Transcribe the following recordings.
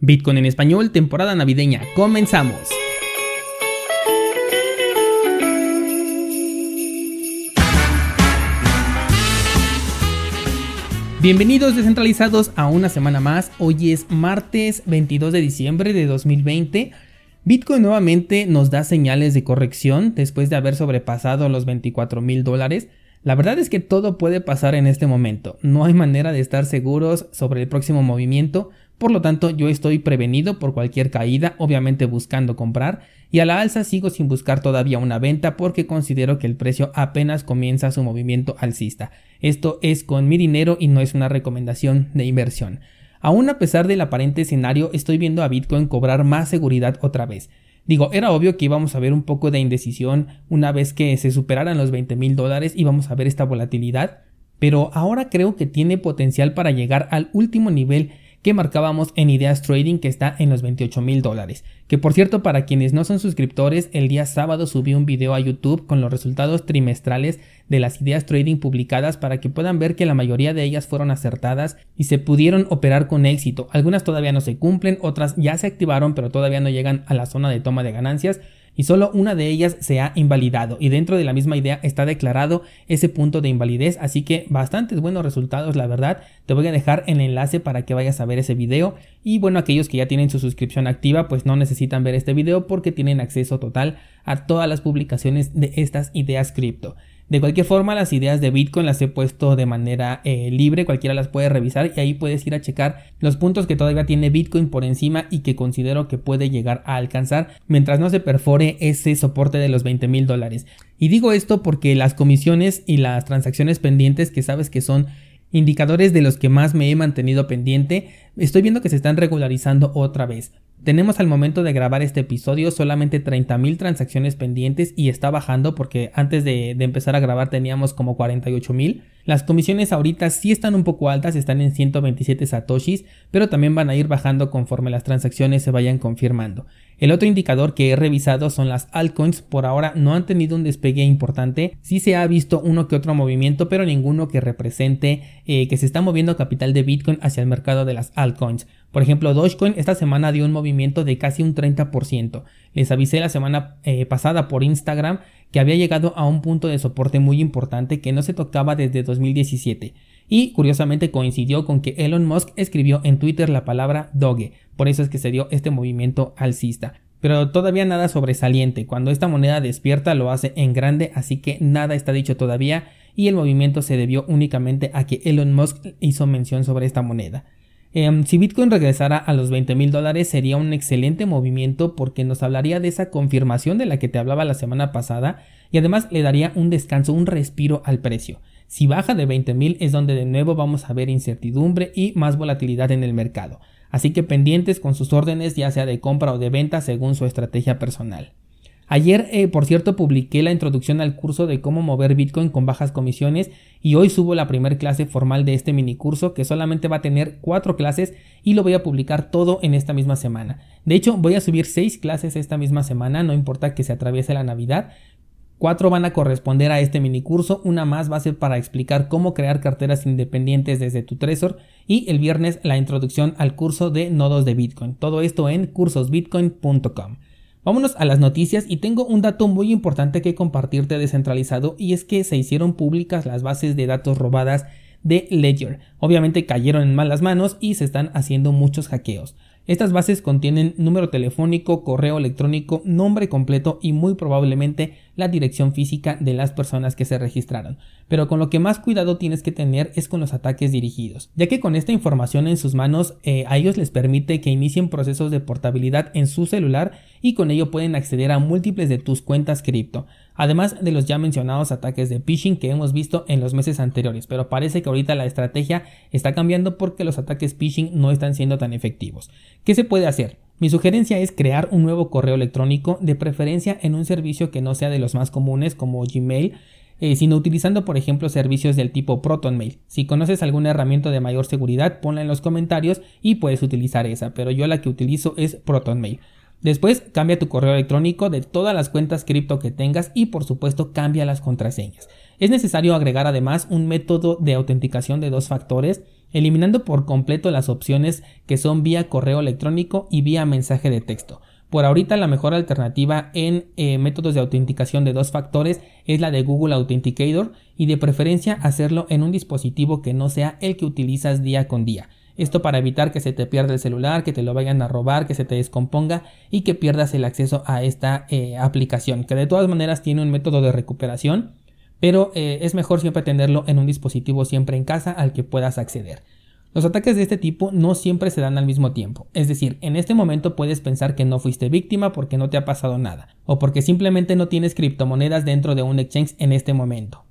Bitcoin en español, temporada navideña. Comenzamos. Bienvenidos descentralizados a una semana más. Hoy es martes 22 de diciembre de 2020. Bitcoin nuevamente nos da señales de corrección después de haber sobrepasado los 24 mil dólares. La verdad es que todo puede pasar en este momento. No hay manera de estar seguros sobre el próximo movimiento por lo tanto, yo estoy prevenido por cualquier caída, obviamente buscando comprar, y a la alza sigo sin buscar todavía una venta porque considero que el precio apenas comienza su movimiento alcista. Esto es con mi dinero y no es una recomendación de inversión. Aún a pesar del aparente escenario, estoy viendo a Bitcoin cobrar más seguridad otra vez. Digo, era obvio que íbamos a ver un poco de indecisión una vez que se superaran los 20 mil dólares, íbamos a ver esta volatilidad, pero ahora creo que tiene potencial para llegar al último nivel que marcábamos en Ideas Trading que está en los 28 mil dólares. Que por cierto, para quienes no son suscriptores, el día sábado subí un video a YouTube con los resultados trimestrales de las ideas trading publicadas para que puedan ver que la mayoría de ellas fueron acertadas y se pudieron operar con éxito. Algunas todavía no se cumplen, otras ya se activaron pero todavía no llegan a la zona de toma de ganancias y solo una de ellas se ha invalidado. Y dentro de la misma idea está declarado ese punto de invalidez así que bastantes buenos resultados la verdad. Te voy a dejar el enlace para que vayas a ver ese video. Y bueno aquellos que ya tienen su suscripción activa pues no necesitan ver este video porque tienen acceso total a todas las publicaciones de estas ideas cripto de cualquier forma, las ideas de Bitcoin las he puesto de manera eh, libre, cualquiera las puede revisar y ahí puedes ir a checar los puntos que todavía tiene Bitcoin por encima y que considero que puede llegar a alcanzar mientras no se perfore ese soporte de los 20 mil dólares. Y digo esto porque las comisiones y las transacciones pendientes que sabes que son indicadores de los que más me he mantenido pendiente, estoy viendo que se están regularizando otra vez. Tenemos al momento de grabar este episodio solamente 30.000 transacciones pendientes y está bajando porque antes de, empezar a grabar teníamos como 48.000. Las comisiones ahorita sí están un poco altas, están en 127 satoshis, pero también van a ir bajando conforme las transacciones se vayan confirmando. El otro indicador que he revisado son las altcoins, por ahora no han tenido un despegue importante, sí se ha visto uno que otro movimiento, pero ninguno que represente eh, que se está moviendo capital de Bitcoin hacia el mercado de las altcoins. Por ejemplo, Dogecoin esta semana dio un movimiento de casi un 30%. Les avisé la semana eh, pasada por Instagram que había llegado a un punto de soporte muy importante que no se tocaba desde 2017. Y curiosamente coincidió con que Elon Musk escribió en Twitter la palabra Doge, por eso es que se dio este movimiento alcista. Pero todavía nada sobresaliente, cuando esta moneda despierta lo hace en grande, así que nada está dicho todavía y el movimiento se debió únicamente a que Elon Musk hizo mención sobre esta moneda. Em, si Bitcoin regresara a los 20 mil dólares sería un excelente movimiento porque nos hablaría de esa confirmación de la que te hablaba la semana pasada y además le daría un descanso, un respiro al precio. Si baja de 20 mil es donde de nuevo vamos a ver incertidumbre y más volatilidad en el mercado. Así que pendientes con sus órdenes ya sea de compra o de venta según su estrategia personal. Ayer, eh, por cierto, publiqué la introducción al curso de cómo mover Bitcoin con bajas comisiones y hoy subo la primera clase formal de este mini curso que solamente va a tener cuatro clases y lo voy a publicar todo en esta misma semana. De hecho, voy a subir seis clases esta misma semana, no importa que se atraviese la Navidad. Cuatro van a corresponder a este mini curso, una más va a ser para explicar cómo crear carteras independientes desde tu Trezor y el viernes la introducción al curso de nodos de Bitcoin. Todo esto en cursosbitcoin.com. Vámonos a las noticias y tengo un dato muy importante que compartirte descentralizado y es que se hicieron públicas las bases de datos robadas de Ledger. Obviamente cayeron en malas manos y se están haciendo muchos hackeos. Estas bases contienen número telefónico, correo electrónico, nombre completo y muy probablemente la dirección física de las personas que se registraron. Pero con lo que más cuidado tienes que tener es con los ataques dirigidos, ya que con esta información en sus manos eh, a ellos les permite que inicien procesos de portabilidad en su celular y con ello pueden acceder a múltiples de tus cuentas cripto además de los ya mencionados ataques de phishing que hemos visto en los meses anteriores, pero parece que ahorita la estrategia está cambiando porque los ataques phishing no están siendo tan efectivos. ¿Qué se puede hacer? Mi sugerencia es crear un nuevo correo electrónico, de preferencia en un servicio que no sea de los más comunes como Gmail, eh, sino utilizando por ejemplo servicios del tipo ProtonMail. Si conoces alguna herramienta de mayor seguridad, ponla en los comentarios y puedes utilizar esa, pero yo la que utilizo es ProtonMail. Después cambia tu correo electrónico de todas las cuentas cripto que tengas y por supuesto cambia las contraseñas. Es necesario agregar además un método de autenticación de dos factores eliminando por completo las opciones que son vía correo electrónico y vía mensaje de texto. Por ahorita la mejor alternativa en eh, métodos de autenticación de dos factores es la de Google Authenticator y de preferencia hacerlo en un dispositivo que no sea el que utilizas día con día. Esto para evitar que se te pierda el celular, que te lo vayan a robar, que se te descomponga y que pierdas el acceso a esta eh, aplicación, que de todas maneras tiene un método de recuperación, pero eh, es mejor siempre tenerlo en un dispositivo siempre en casa al que puedas acceder. Los ataques de este tipo no siempre se dan al mismo tiempo, es decir, en este momento puedes pensar que no fuiste víctima porque no te ha pasado nada, o porque simplemente no tienes criptomonedas dentro de un exchange en este momento.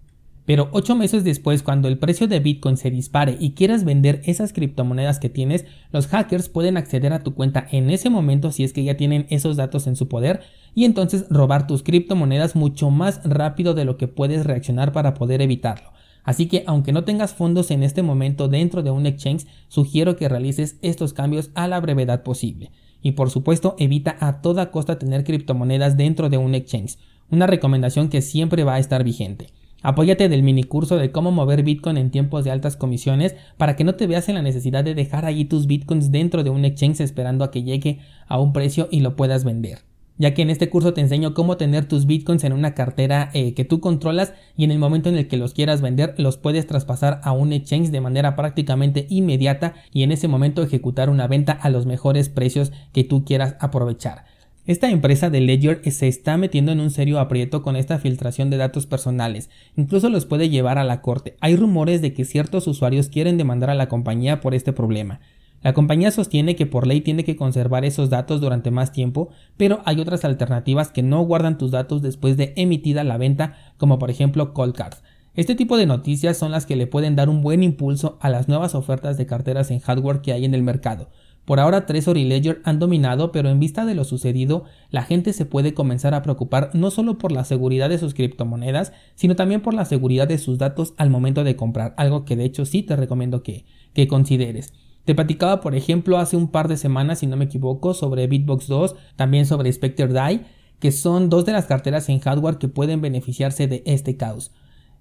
Pero 8 meses después, cuando el precio de Bitcoin se dispare y quieras vender esas criptomonedas que tienes, los hackers pueden acceder a tu cuenta en ese momento si es que ya tienen esos datos en su poder y entonces robar tus criptomonedas mucho más rápido de lo que puedes reaccionar para poder evitarlo. Así que aunque no tengas fondos en este momento dentro de un exchange, sugiero que realices estos cambios a la brevedad posible. Y por supuesto, evita a toda costa tener criptomonedas dentro de un exchange, una recomendación que siempre va a estar vigente. Apóyate del mini curso de cómo mover Bitcoin en tiempos de altas comisiones para que no te veas en la necesidad de dejar allí tus Bitcoins dentro de un exchange esperando a que llegue a un precio y lo puedas vender ya que en este curso te enseño cómo tener tus bitcoins en una cartera eh, que tú controlas y en el momento en el que los quieras vender los puedes traspasar a un exchange de manera prácticamente inmediata y en ese momento ejecutar una venta a los mejores precios que tú quieras aprovechar. Esta empresa de Ledger se está metiendo en un serio aprieto con esta filtración de datos personales, incluso los puede llevar a la corte. Hay rumores de que ciertos usuarios quieren demandar a la compañía por este problema. La compañía sostiene que por ley tiene que conservar esos datos durante más tiempo, pero hay otras alternativas que no guardan tus datos después de emitida la venta, como por ejemplo Coldcard. Este tipo de noticias son las que le pueden dar un buen impulso a las nuevas ofertas de carteras en hardware que hay en el mercado. Por ahora Trezor y Ledger han dominado, pero en vista de lo sucedido, la gente se puede comenzar a preocupar no solo por la seguridad de sus criptomonedas, sino también por la seguridad de sus datos al momento de comprar, algo que de hecho sí te recomiendo que, que consideres. Te platicaba, por ejemplo, hace un par de semanas, si no me equivoco, sobre Bitbox 2, también sobre Spectre DAI, que son dos de las carteras en hardware que pueden beneficiarse de este caos.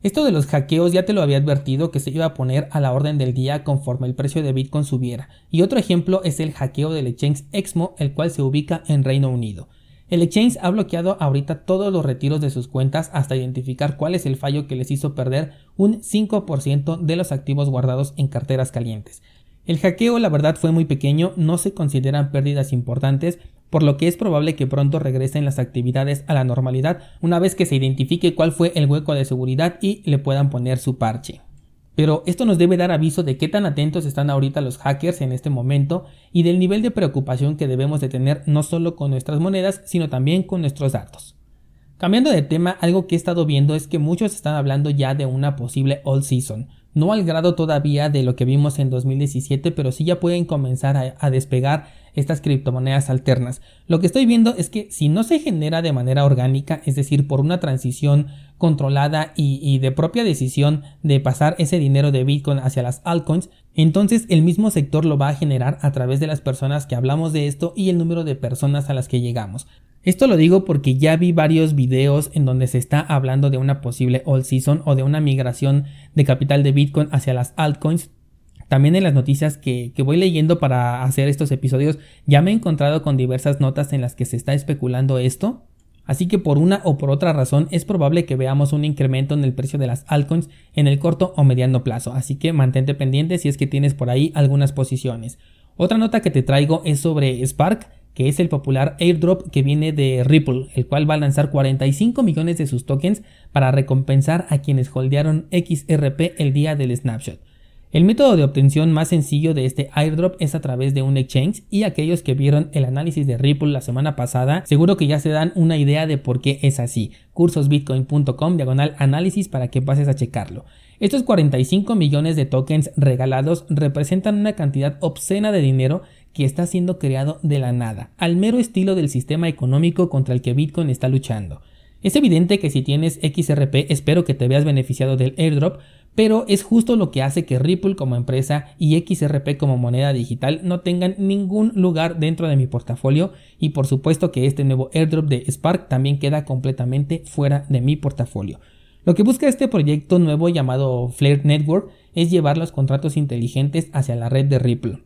Esto de los hackeos ya te lo había advertido que se iba a poner a la orden del día conforme el precio de Bitcoin subiera. Y otro ejemplo es el hackeo del exchange Exmo, el cual se ubica en Reino Unido. El exchange ha bloqueado ahorita todos los retiros de sus cuentas hasta identificar cuál es el fallo que les hizo perder un 5% de los activos guardados en carteras calientes. El hackeo la verdad fue muy pequeño, no se consideran pérdidas importantes, por lo que es probable que pronto regresen las actividades a la normalidad una vez que se identifique cuál fue el hueco de seguridad y le puedan poner su parche. Pero esto nos debe dar aviso de qué tan atentos están ahorita los hackers en este momento y del nivel de preocupación que debemos de tener no solo con nuestras monedas, sino también con nuestros datos. Cambiando de tema, algo que he estado viendo es que muchos están hablando ya de una posible all season, no al grado todavía de lo que vimos en 2017, pero sí ya pueden comenzar a, despegar estas criptomonedas alternas. Lo que estoy viendo es que si no se genera de manera orgánica, es decir, por una transición controlada y, de propia decisión de pasar ese dinero de Bitcoin hacia las altcoins, entonces el mismo sector lo va a generar a través de las personas que hablamos de esto y el número de personas a las que llegamos. Esto lo digo porque ya vi varios videos en donde se está hablando de una posible all season o de una migración de capital de Bitcoin hacia las altcoins. También en las noticias que, que, voy leyendo para hacer estos episodios ya me he encontrado con diversas notas en las que se está especulando esto. Así que por una o por otra razón es probable que veamos un incremento en el precio de las altcoins en el corto o mediano plazo. Así que mantente pendiente si es que tienes por ahí algunas posiciones. Otra nota que te traigo es sobre Spark que es el popular airdrop que viene de Ripple, el cual va a lanzar 45 millones de sus tokens para recompensar a quienes holdearon XRP el día del snapshot. El método de obtención más sencillo de este airdrop es a través de un exchange y aquellos que vieron el análisis de Ripple la semana pasada seguro que ya se dan una idea de por qué es así. cursosbitcoin.com diagonal análisis para que pases a checarlo. Estos 45 millones de tokens regalados representan una cantidad obscena de dinero que está siendo creado de la nada, al mero estilo del sistema económico contra el que Bitcoin está luchando. Es evidente que si tienes XRP espero que te veas beneficiado del airdrop, pero es justo lo que hace que Ripple como empresa y XRP como moneda digital no tengan ningún lugar dentro de mi portafolio y por supuesto que este nuevo airdrop de Spark también queda completamente fuera de mi portafolio. Lo que busca este proyecto nuevo llamado Flare Network es llevar los contratos inteligentes hacia la red de Ripple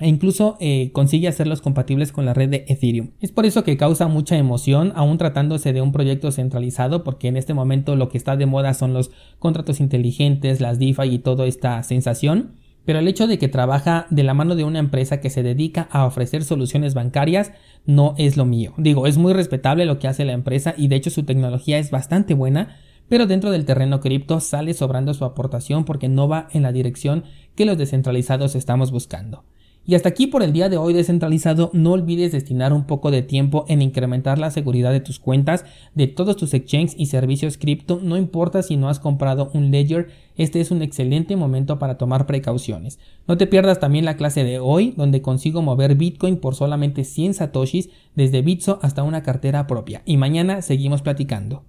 e incluso eh, consigue hacerlos compatibles con la red de Ethereum. Es por eso que causa mucha emoción, aún tratándose de un proyecto centralizado, porque en este momento lo que está de moda son los contratos inteligentes, las DeFi y toda esta sensación. Pero el hecho de que trabaja de la mano de una empresa que se dedica a ofrecer soluciones bancarias no es lo mío. Digo, es muy respetable lo que hace la empresa y de hecho su tecnología es bastante buena, pero dentro del terreno cripto sale sobrando su aportación porque no va en la dirección que los descentralizados estamos buscando. Y hasta aquí por el día de hoy descentralizado, no olvides destinar un poco de tiempo en incrementar la seguridad de tus cuentas, de todos tus exchanges y servicios cripto, no importa si no has comprado un ledger, este es un excelente momento para tomar precauciones. No te pierdas también la clase de hoy, donde consigo mover Bitcoin por solamente 100 satoshis desde Bitso hasta una cartera propia. Y mañana seguimos platicando.